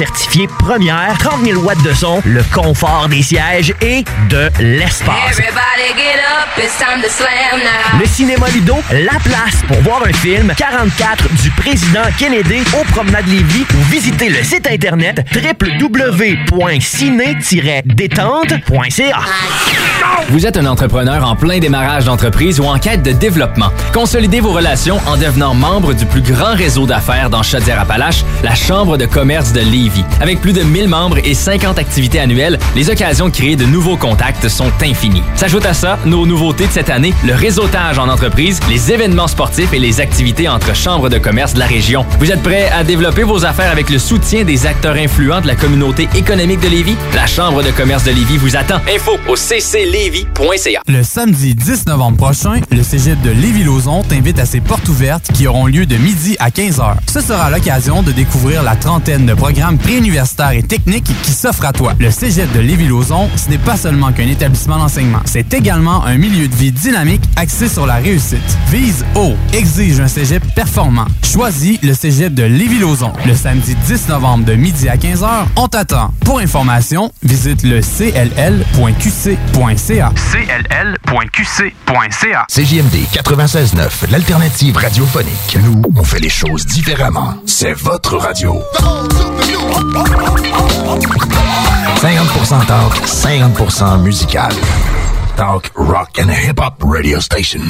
Certifié première, 30 000 watts de son, le confort des sièges et de l'espace. Le cinéma Lido, la place pour voir un film 44 du président Kennedy au promenade Lévis ou visiter le site internet www.ciné-détente.ca. Vous êtes un entrepreneur en plein démarrage d'entreprise ou en quête de développement. Consolidez vos relations en devenant membre du plus grand réseau d'affaires dans Chaudière-Appalaches, la Chambre de commerce de Lévis. Avec plus de 1000 membres et 50 activités annuelles, les occasions de créer de nouveaux contacts sont infinies. S'ajoute à ça nos nouveautés de cette année, le réseautage en entreprise, les événements sportifs et les activités entre chambres de commerce de la région. Vous êtes prêts à développer vos affaires avec le soutien des acteurs influents de la communauté économique de Lévis? La Chambre de commerce de Lévis vous attend. Info au cclévis.ca. Le samedi 10 novembre prochain, le cégep de Lévis-Lauzon t'invite à ses portes ouvertes qui auront lieu de midi à 15h. Ce sera l'occasion de découvrir la trentaine de programmes préuniversitaires et techniques qui s'offrent à toi. Le cégep de Lévis-Lauzon, ce n'est pas seulement qu'un établissement d'enseignement, c'est également un milieu de vie dynamique axé sur la réussite. Vise haut, exige un cégep performant. Choisis le cégep de Lévis-Lauzon. Le samedi 10 novembre de midi à 15h, on t'attend. Pour information, visite le cll.qc.ca. cll.qc.ca. CJMD 96.9, l'alternative radiophonique. Nous, on fait les choses différemment. C'est votre radio. 50% talk, 50% musical. Talk, rock and hip-hop radio station.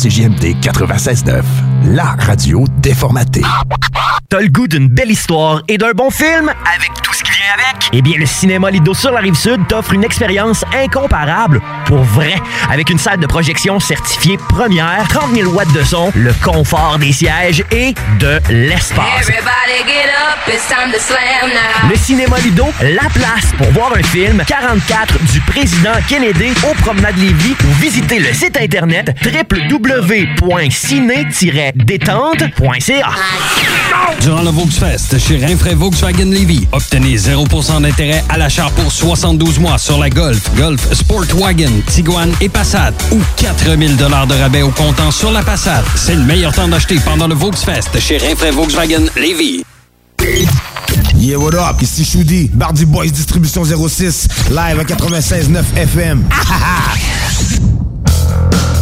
CJMD 96.9, la radio déformatée. T'as le goût d'une belle histoire et d'un bon film? Avec tout ce qui avec? Eh bien, le Cinéma Lido sur la Rive-Sud t'offre une expérience incomparable pour vrai. Avec une salle de projection certifiée première, 30 000 watts de son, le confort des sièges et de l'espace. Le Cinéma Lido, la place pour voir un film 44 du président Kennedy au promenade Lévis ou visiter le site internet www.ciné-détente.ca. Durant le Volksfest chez Rinfraie Volkswagen Levy, obtenez 0% d'intérêt à l'achat pour 72 mois sur la Golf, Golf, Sportwagen, Tiguan et Passat ou 4000 de rabais au comptant sur la Passat. C'est le meilleur temps d'acheter pendant le Volksfest chez Rinfraie Volkswagen Levy. Yeah, what up? Ici Choudi, Bardi Boys Distribution 06, live à 96.9 FM. The world is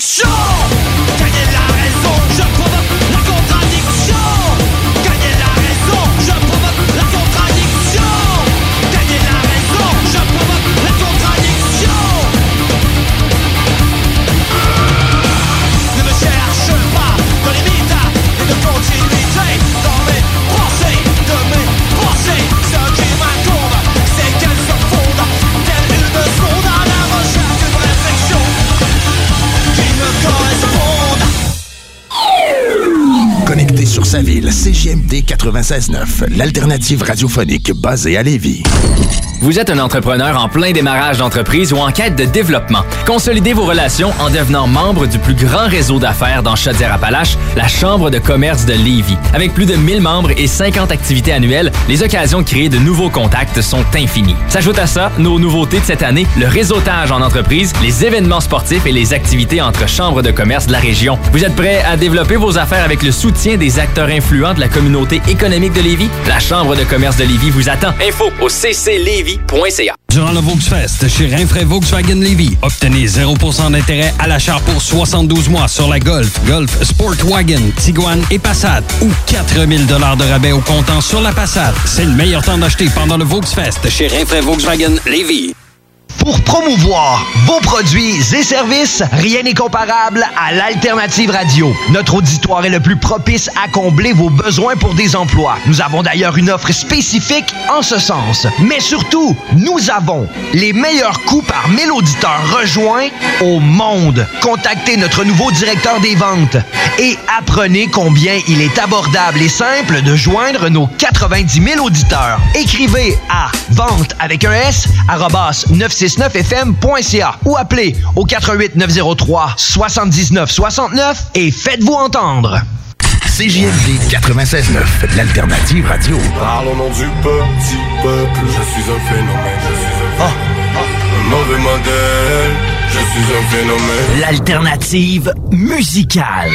Show. 96.9, l'alternative radiophonique basée à Lévis. Vous êtes un entrepreneur en plein démarrage d'entreprise ou en quête de développement. Consolidez vos relations en devenant membre du plus grand réseau d'affaires dans Chaudière-Appalaches, la Chambre de commerce de Lévis. Avec plus de 1000 membres et 50 activités annuelles, les occasions de créer de nouveaux contacts sont infinies. S'ajoute à ça nos nouveautés de cette année, le réseautage en entreprise, les événements sportifs et les activités entre chambres de commerce de la région. Vous êtes prêt à développer vos affaires avec le soutien des acteurs influents de la communauté économique de Lévis? La Chambre de commerce de Lévis vous attend. Info au cclévis Durant le Volksfest chez Rinfraie Volkswagen Levy, obtenez 0% d'intérêt à l'achat pour 72 mois sur la Golf, Golf Sportwagen, Tiguan et Passat ou 4000 de rabais au comptant sur la Passat. C'est le meilleur temps d'acheter pendant le Volksfest chez Rinfraie Volkswagen Levy. Pour promouvoir vos produits et services, rien n'est comparable à l'Alternative Radio. Notre auditoire est le plus propice à combler vos besoins pour des emplois. Nous avons d'ailleurs une offre spécifique en ce sens. Mais surtout, nous avons les meilleurs coûts par 1000 auditeurs rejoints au monde. Contactez notre nouveau directeur des ventes et apprenez combien il est abordable et simple de joindre nos 90 000 auditeurs. Écrivez à vente avec un S, arrobas 969fm.ca ou appelez au 88 903 79 69 et faites-vous entendre. CJMD 96.9, l'alternative radio. Parle au nom du petit peuple, je suis un phénomène, je suis un phénomène. Un mauvais modèle, je suis un phénomène. L'alternative musicale.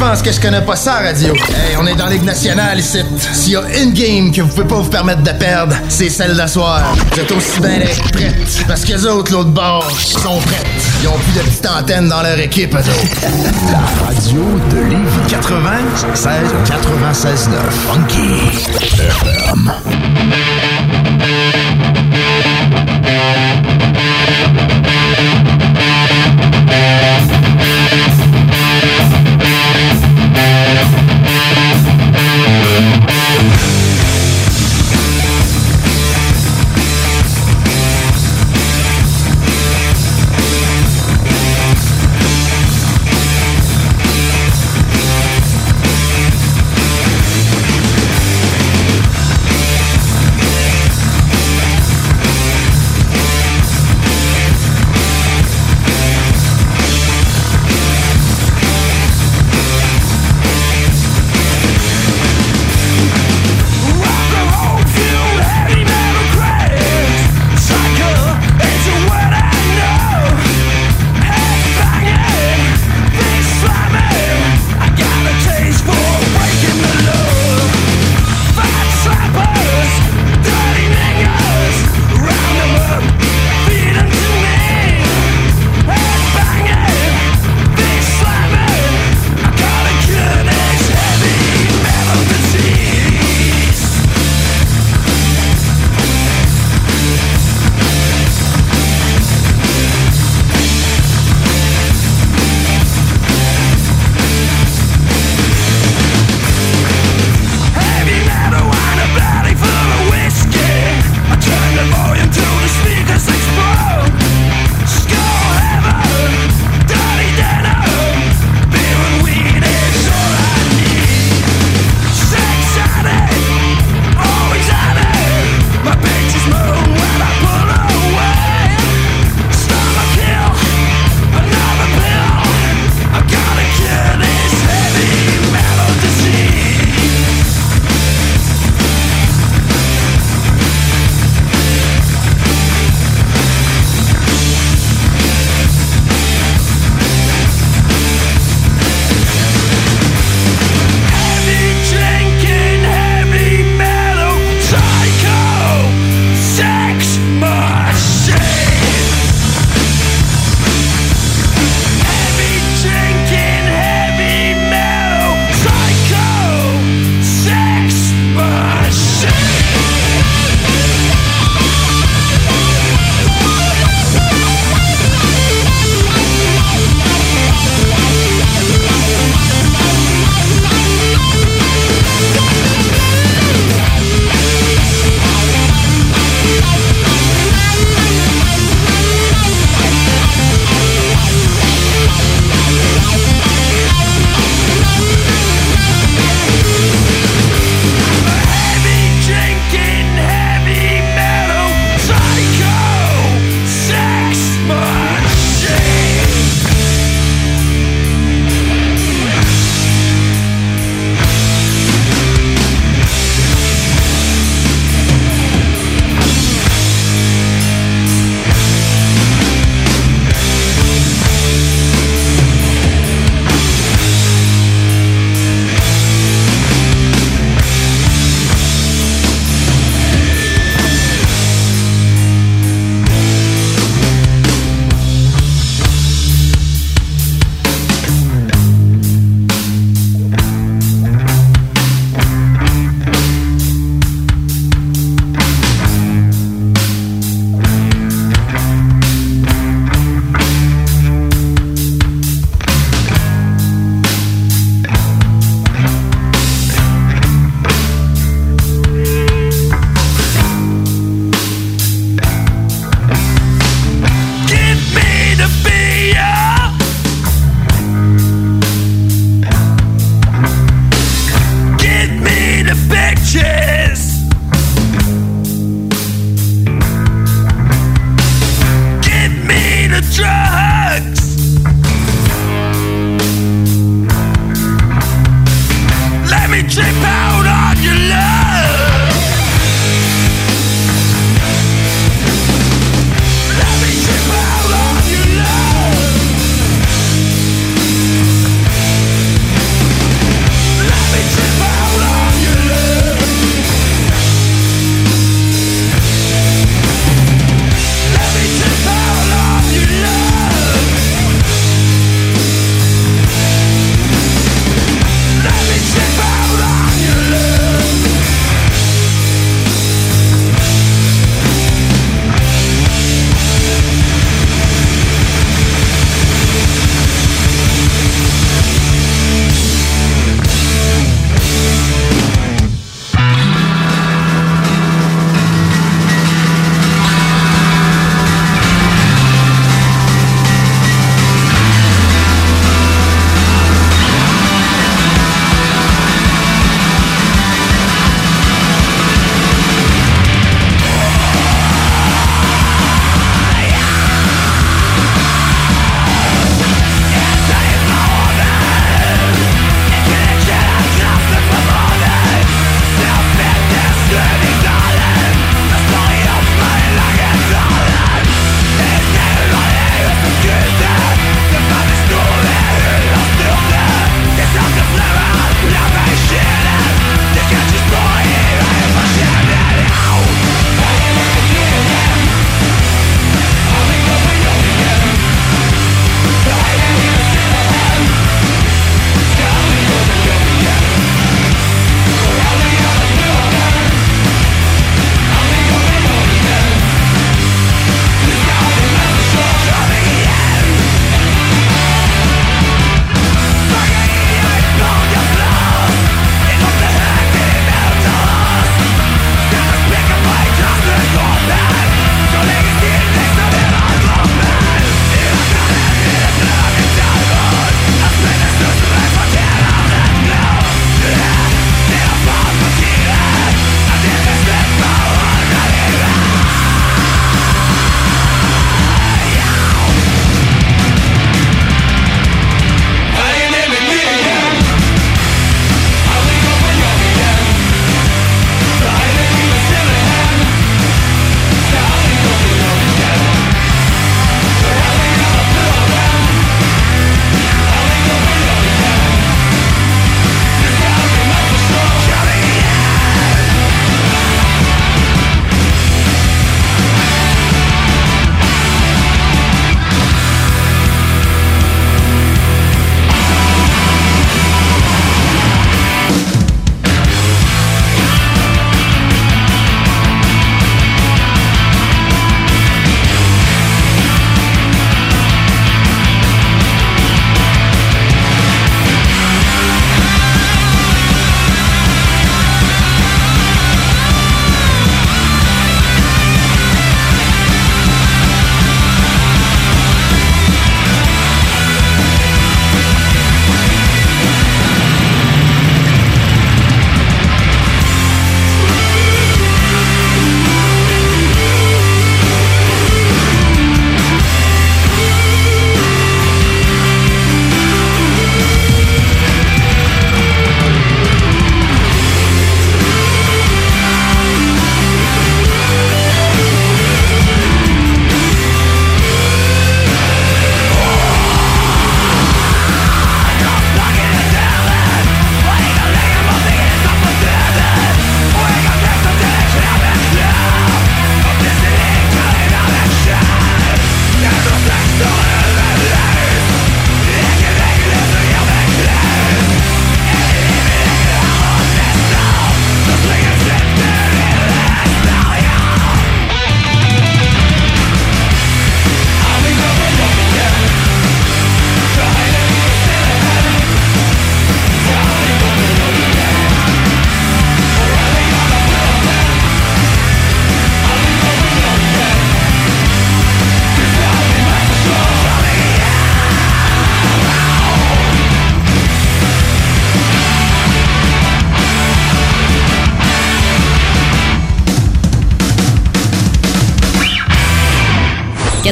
Qui pensent que je connais pas ça, radio. Hey, on est dans Ligue nationale ici. S'il y a une game que vous pouvez pas vous permettre de perdre, c'est celle d'asseoir. Vous êtes aussi bien d'être prêtes. Parce que les autres, l'autre bord, sont prêtes. Ils ont plus de petites antennes dans leur équipe, eux autres. La radio de Lévis 96 96 9 Funky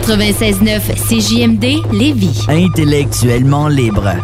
96.9 CJMD Lévis. Intellectuellement libre.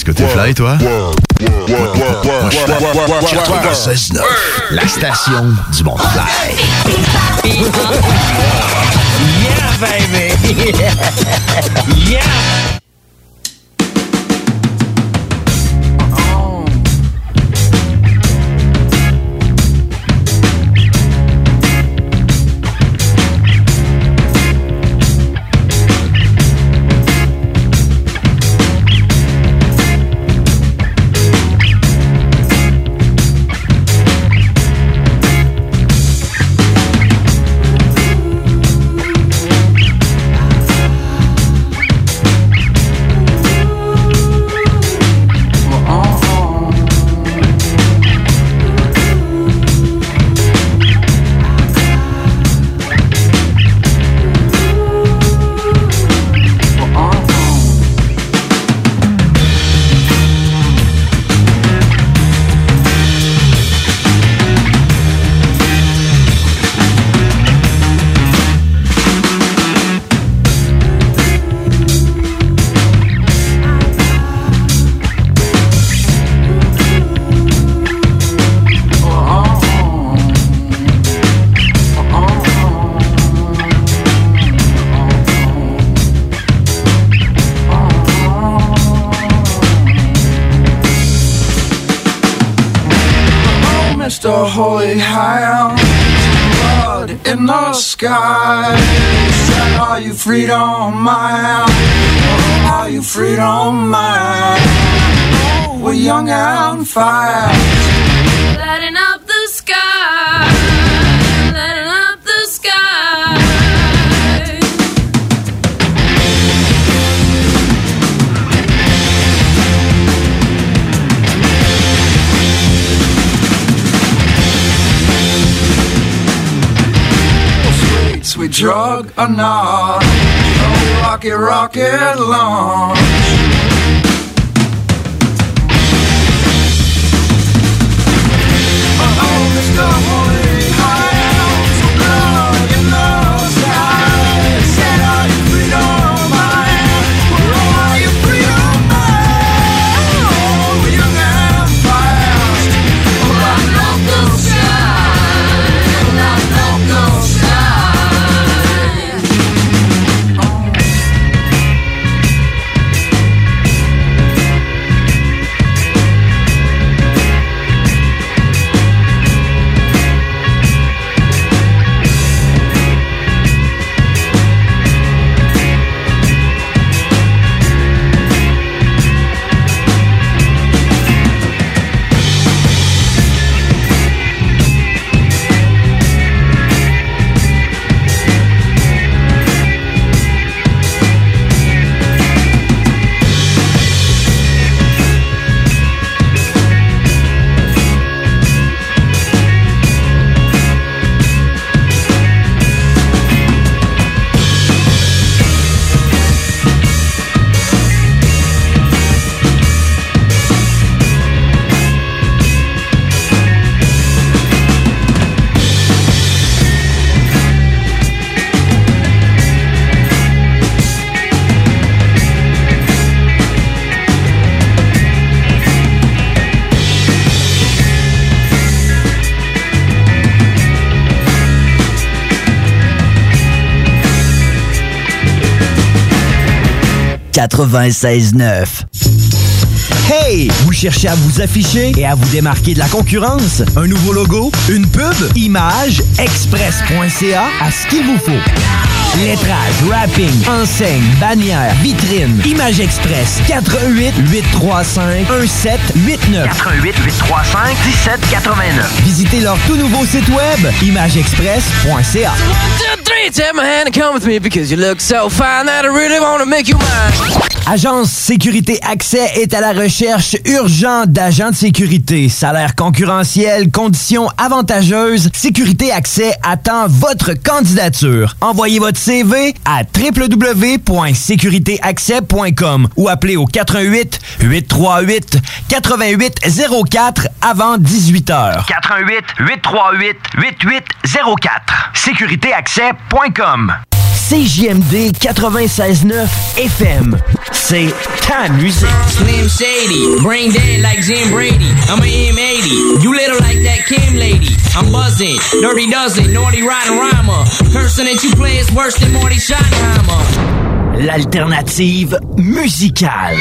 Est-ce que t'es fly, toi? Moi, je suis 96.9, la station du monde fly. Yeah, baby! yeah! Holy Hound, blood in the sky. Said, Are you freedom mine? Are you freedom mine? We're young and fast. a nod. So rocket, rocket launch. 96.9. Hey! Vous cherchez à vous afficher et à vous démarquer de la concurrence? Un nouveau logo? Une pub? Image? Express.ca à ce qu'il vous faut. Lettrage, wrapping, enseigne, bannière, vitrine. Image Express. 88 835 1789. 88 835 1789. Visitez leur tout nouveau site web imageexpress.ca. Two, three, take my hand and come with me because you look so fine that I really want to make you mine. Agence Sécurité Accès est à la recherche urgente d'agents de sécurité. Salaire concurrentiel, conditions avantageuses. Sécurité Accès attend votre candidature. Envoyez votre CV à www.sécuritéaccès.com ou appelez au 88 838 8804 avant 18 heures. 88 838 8804. Sécuritéaccès.com. CJMD 96.9 FM. C'est ta musique. Slim Shady, brain dead like Jim Brady. I'm a M80, you little like that Kim lady. I'm buzzing, dirty dozen, naughty riding rhymer. Person that you play is worse than Morty Schottenheimer. L'alternative musicale.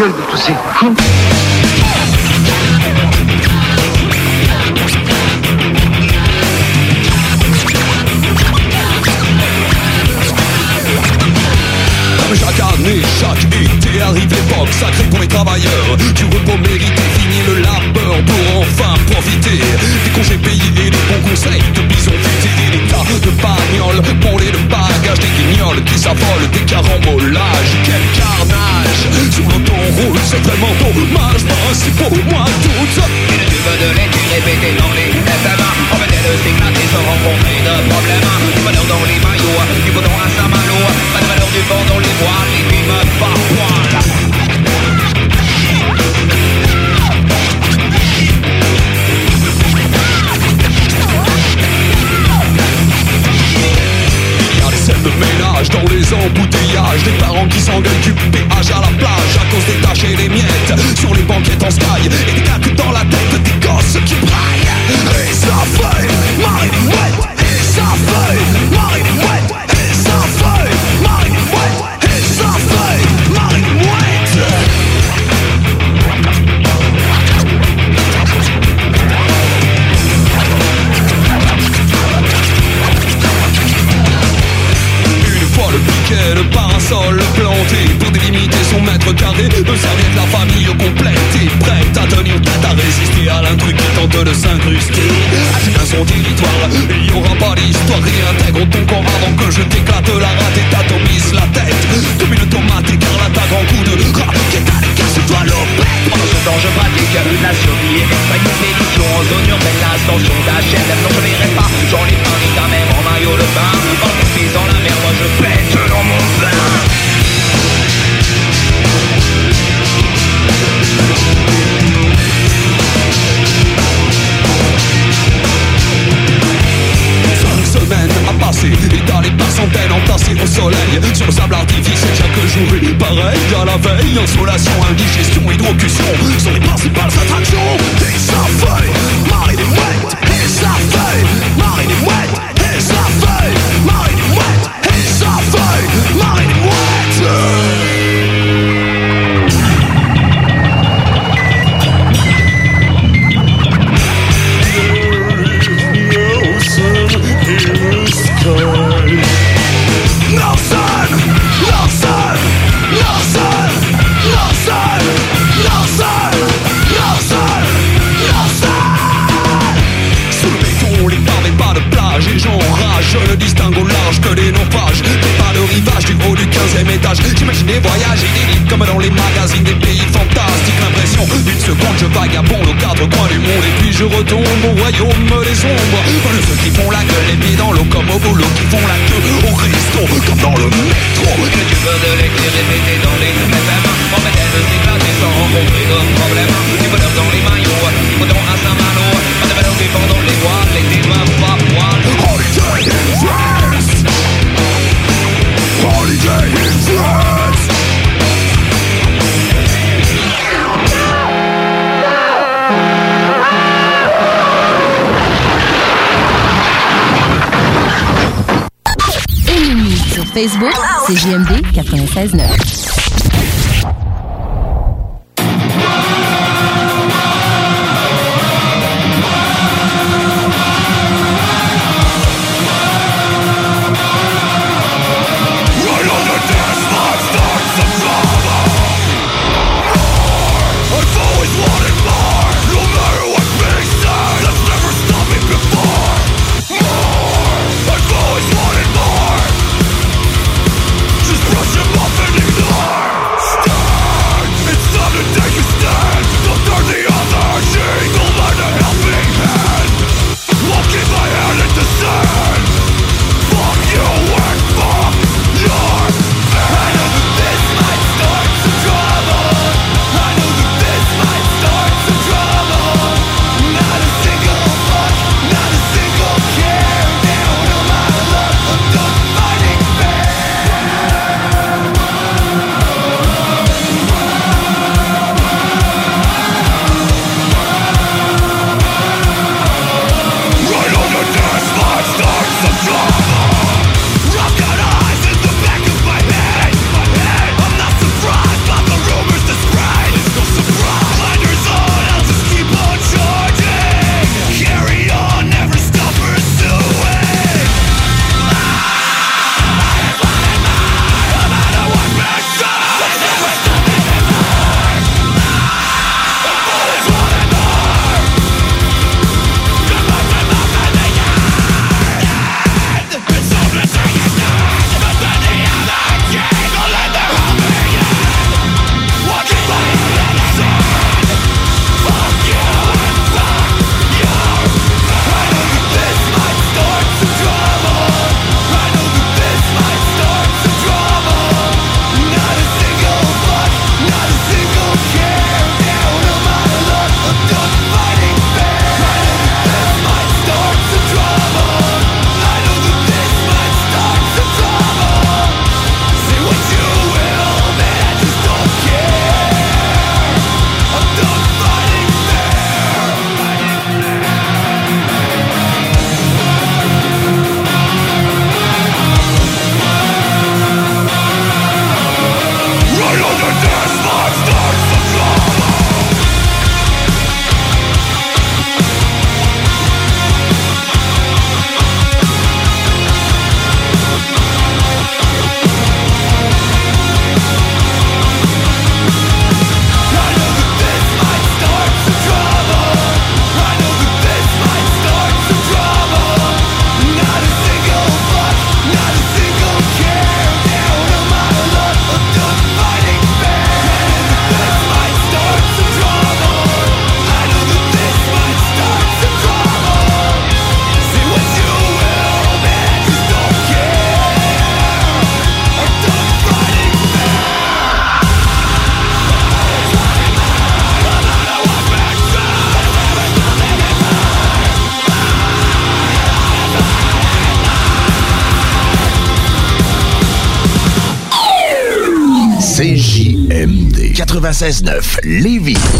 Eu de tu sacramentaux Mange pas, c'est pour moi tout Une cuve de lait, tu dans les testament On venait de s'éclater, se rencontrer de problèmes. puis je retombe au royaume des ombres. Le ceux qui font la gueule, les pieds dans l'eau comme au boulot, qui font la queue au cristaux, comme dans le métro. Que tu veux de l'éclair répété dans les mêmes en fait elle s'éclater sans rencontrer de problème. Du bonheur dans les maillots, du bonheur à Saint-Malo, pas de ballon vivant les voiles, les débats pas poil. Holiday in France! Holiday in France! Facebook, CGMD96-9. 96.9 Lévis.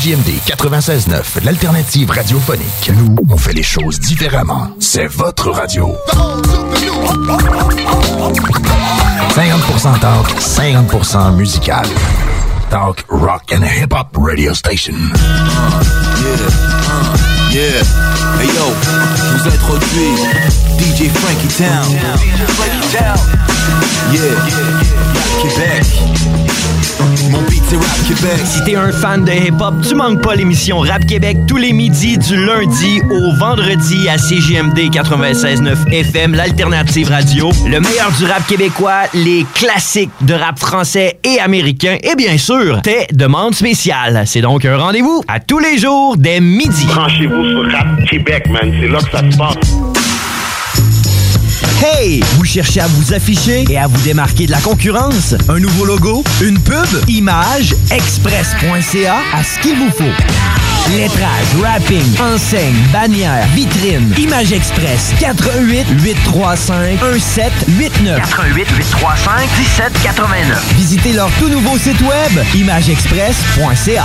CJMD 96.9, l'alternative radiophonique. Nous, on fait les choses différemment. C'est votre radio. 50% talk, 50% musical. Talk, rock and hip-hop radio station. Yeah. Hey yo, vous introduis DJ Frankie Town. Yeah. Rap c'est Rap Québec. Si t'es un fan de hip-hop, tu manques pas l'émission Rap Québec tous les midis du lundi au vendredi à CGMD 96.9 FM, l'alternative radio. Le meilleur du rap québécois, les classiques de rap français et américain et bien sûr, tes demandes spéciales. C'est donc un rendez-vous à tous les jours dès midi. Branchez-vous sur Rap Québec, man. C'est là que ça se passe. Hey! Vous cherchez à vous afficher et à vous démarquer de la concurrence? Un nouveau logo? Une pub? Image? Express.ca? À ce qu'il vous faut. Lettrage, wrapping, enseigne, bannière, vitrine. Image Express. 88 835 1789. 88 835 1789. Visitez leur tout nouveau site web imageexpress.ca.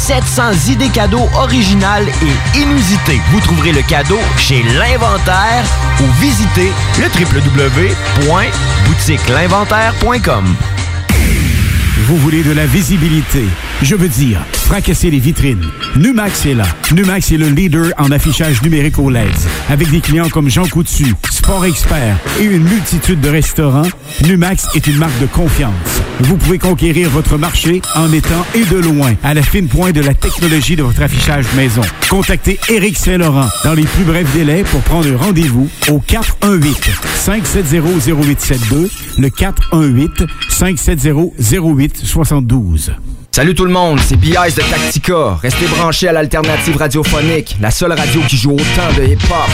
700 idées cadeaux originales et inusitées. Vous trouverez le cadeau chez l'Inventaire ou visitez le www.boutiquelinventaire.com. Vous voulez de la visibilité? Je veux dire, fracasser les vitrines. Numax est là. Numax est le leader en affichage numérique au LED. Avec des clients comme Jean Coutu, Sport Expert et une multitude de restaurants, Numax est une marque de confiance. Vous pouvez conquérir votre marché en étant et de loin à la fine pointe de la technologie de votre affichage maison. Contactez Éric Saint-Laurent dans les plus brefs délais pour prendre rendez-vous au 418-570-0872, le 418-570-0872. Salut tout le monde, c'est B.I.S. de Tactica. Restez branchés à l'alternative radiophonique, la seule radio qui joue autant de hip-hop.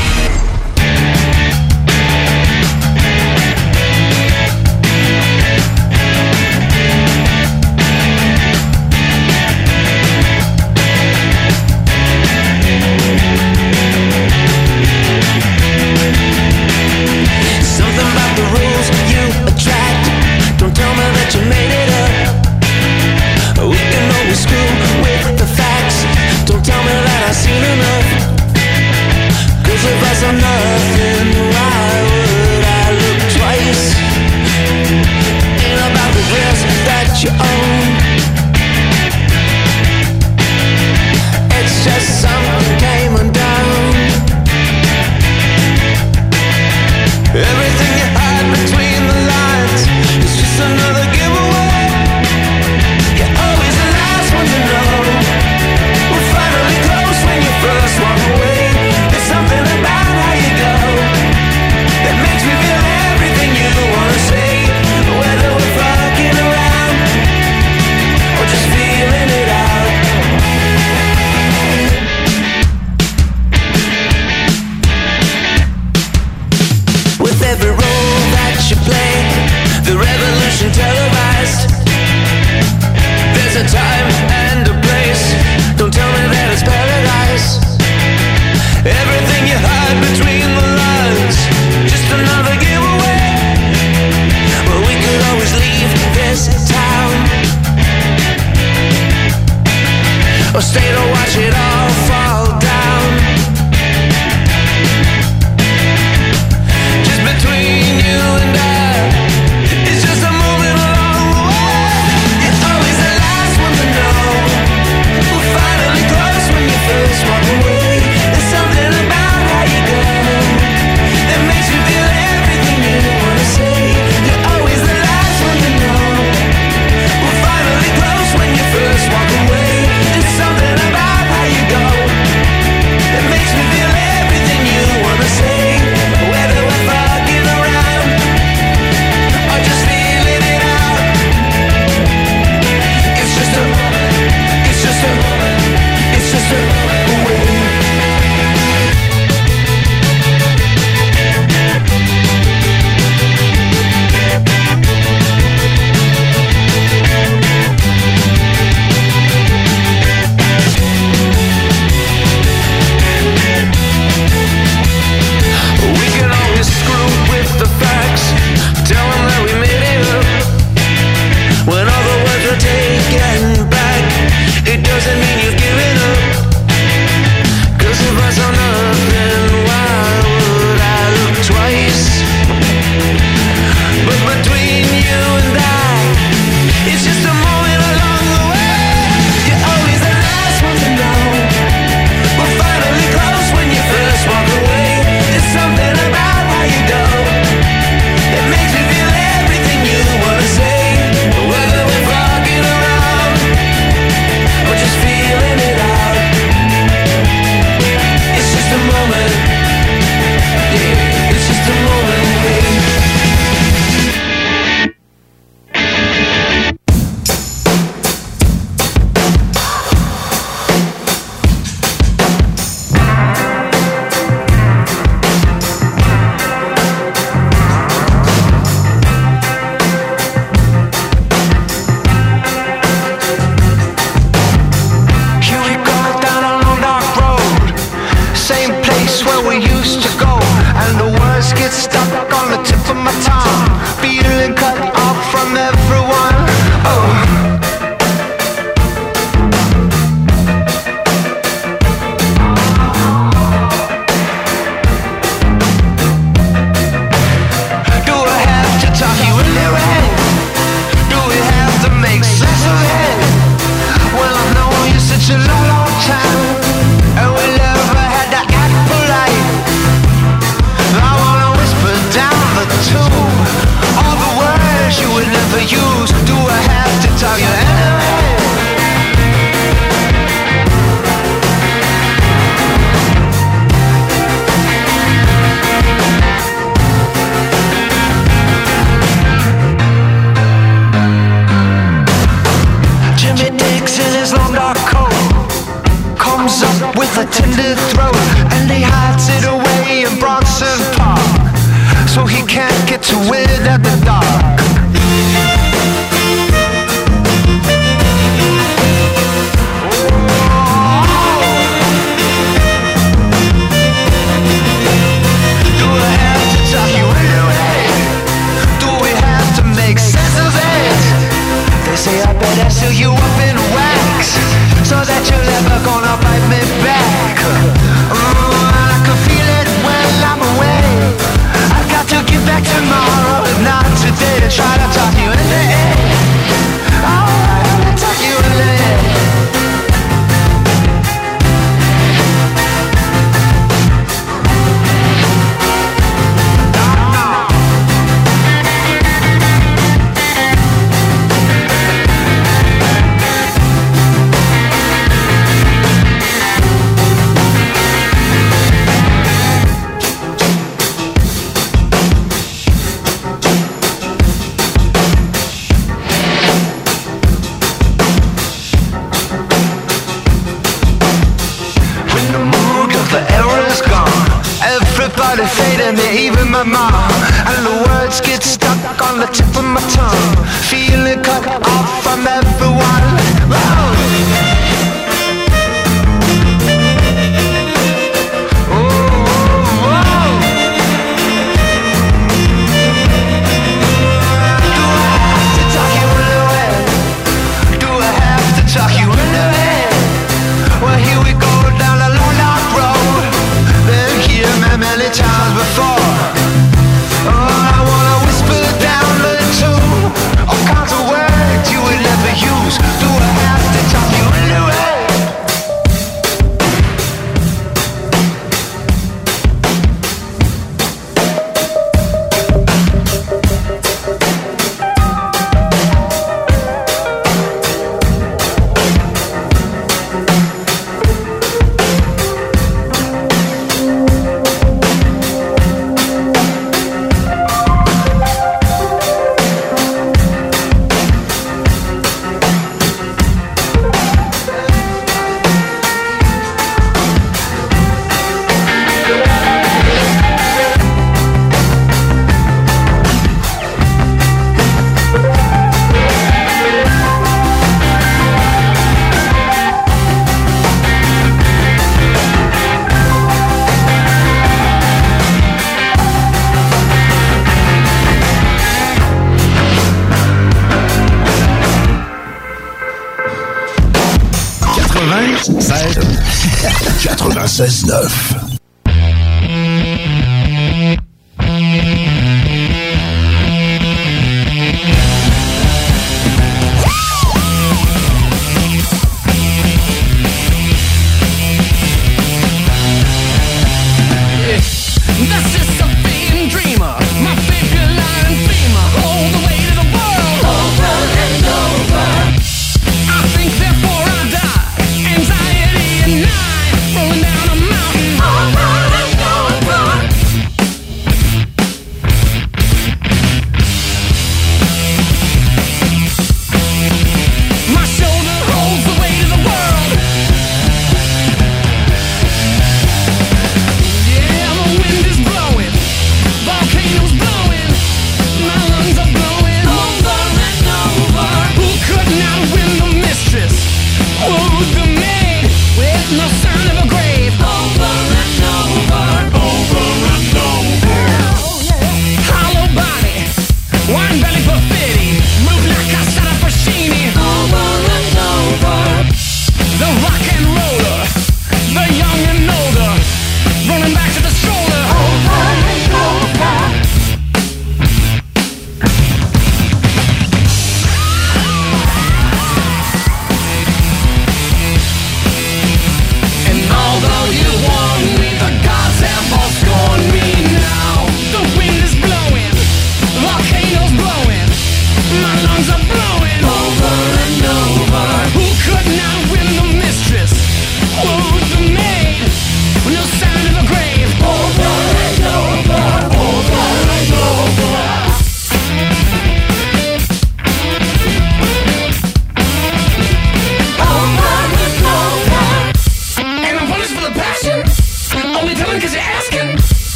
Stuck on the tip of my tongue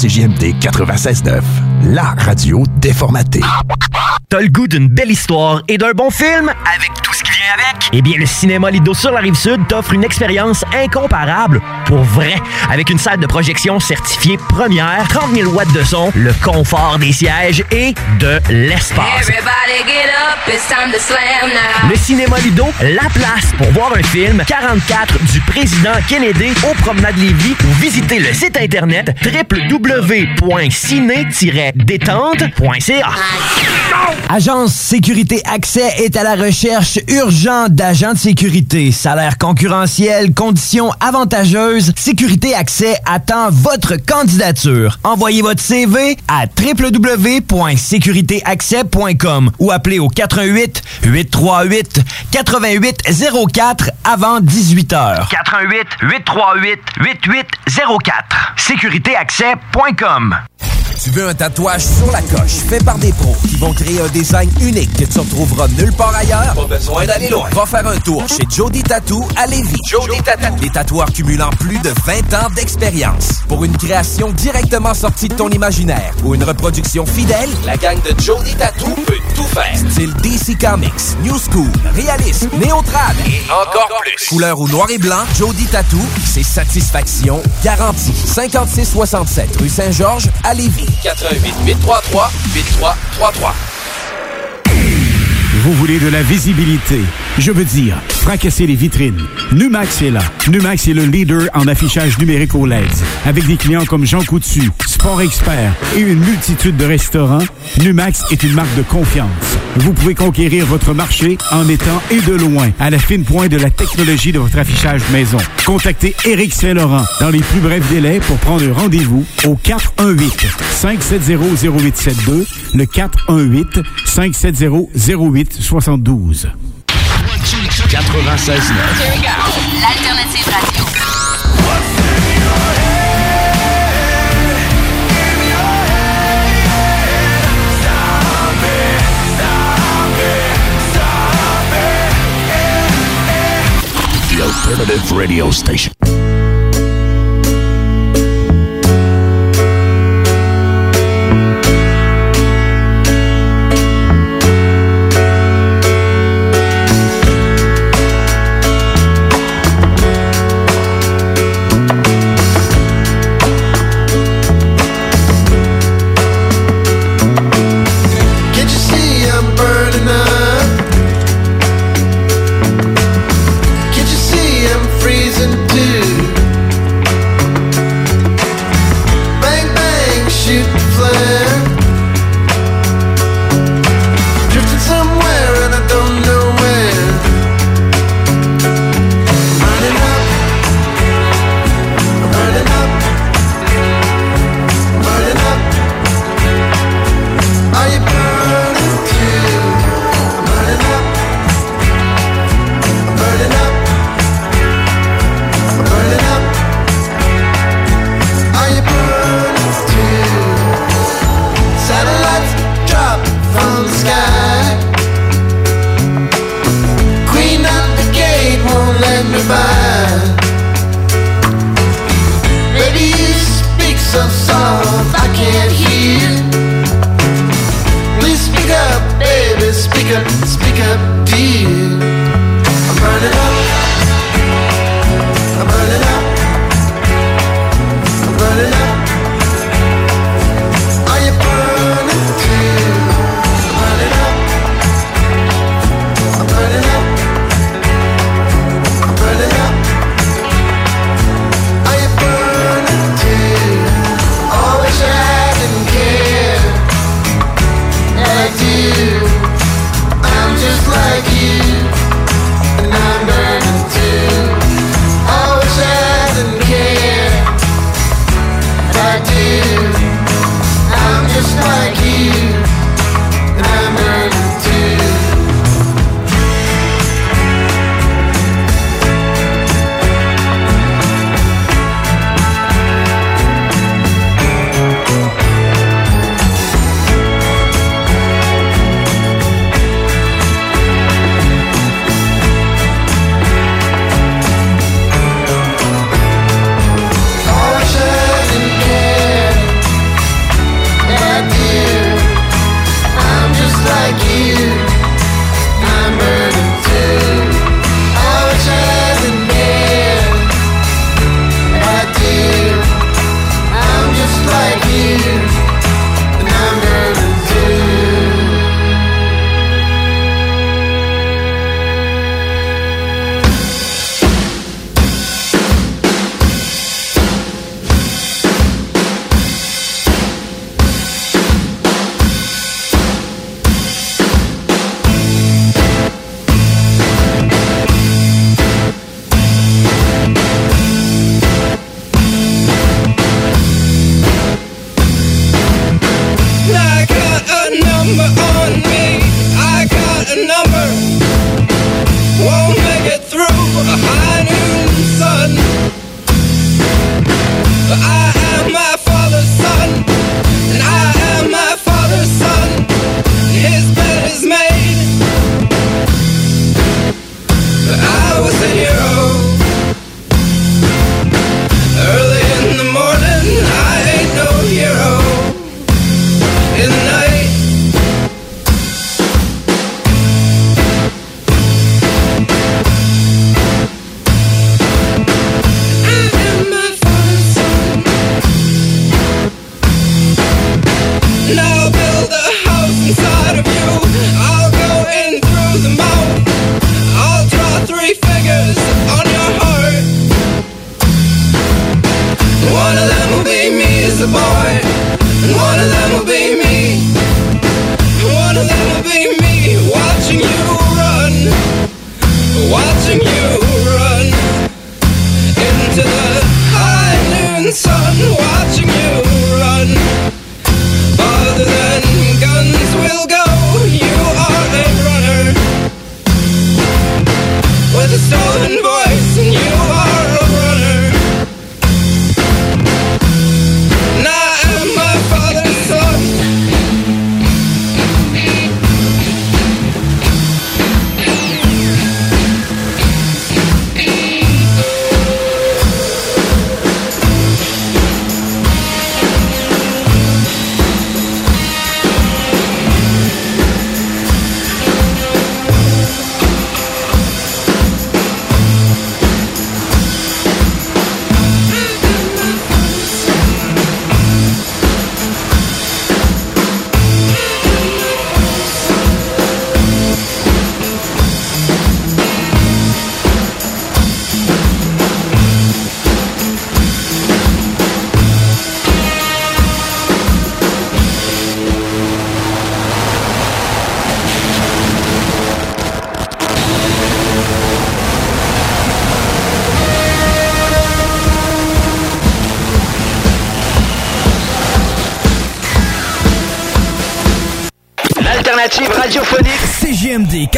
CJMD 96.9, la radio déformatée. T'as le goût d'une belle histoire et d'un bon film? Avec tout ce qui vient avec? Eh bien, le Cinéma Lido sur la Rive-Sud t'offre une expérience incomparable pour vrai. Avec une salle de projection certifiée première, 30 000 watts de son, le confort des sièges et de l'espace. Everybody get up, it's time to slam now. Le Cinéma Lido, la place pour voir un film 44 du président Kennedy au Promenade Lévis ou visiter le site internet www.ciné-détente.ca. Agence Sécurité Accès est à la recherche urgente d'agents de sécurité. Salaire concurrentiel, conditions avantageuses. Sécurité Accès attend votre candidature. Envoyez votre CV à www.sécuritéaccès.com ou appelez au 88 838 8804 avant 18 heures. 88 838 8804. Sécuritéaccès.com. Tu veux un tatouage sur la coche fait par des pros qui vont créer un design unique que tu retrouveras nulle part ailleurs? Pas besoin d'aller loin. Va faire un tour chez Jody Tattoo à Lévis. Jody Tattoo. Les tatoueurs cumulant plus de 20 ans d'expérience. Pour une création directement sortie de ton imaginaire ou une reproduction fidèle, la gang de Jody Tattoo peut tout faire. Style DC Comics, New School, réalisme, néo-trad et encore plus. Couleur ou noir et blanc, Jody Tattoo, c'est satisfaction garantie. 5667 rue Saint-Georges à Lévis. 88 833 8333. Vous voulez de la visibilité? Je veux dire, fracasser les vitrines. Numax est là. Numax est le leader en affichage numérique au LED. Avec des clients comme Jean Coutu, Sport Expert et une multitude de restaurants, Numax est une marque de confiance. Vous pouvez conquérir votre marché en étant et de loin à la fine pointe de la technologie de votre affichage maison. Contactez Éric Saint-Laurent dans les plus brefs délais pour prendre rendez-vous au 418 570 0872 le 418 570 0872. 96 L'alternative radio. The alternative radio station.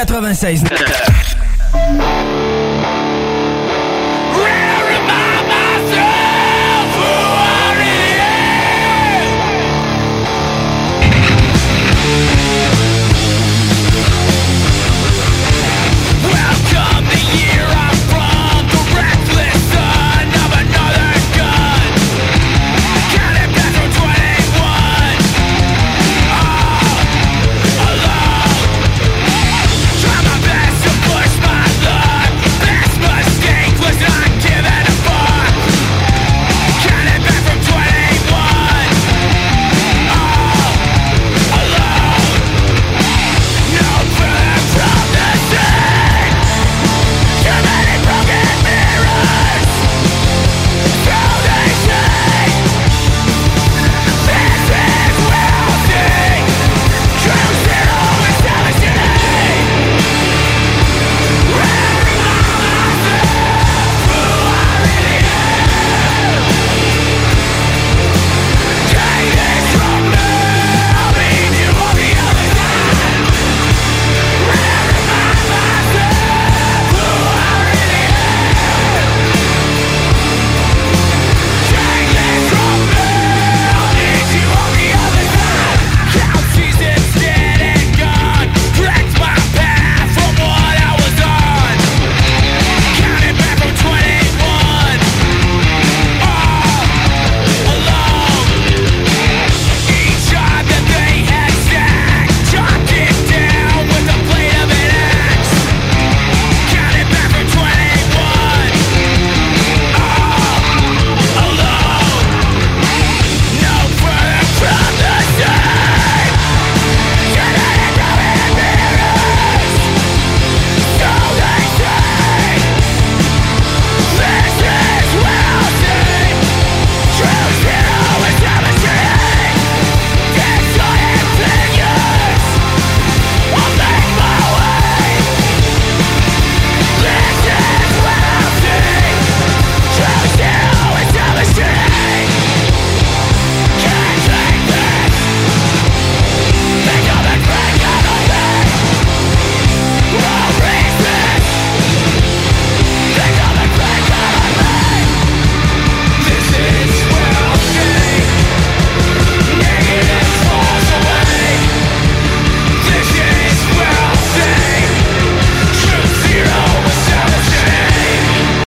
96.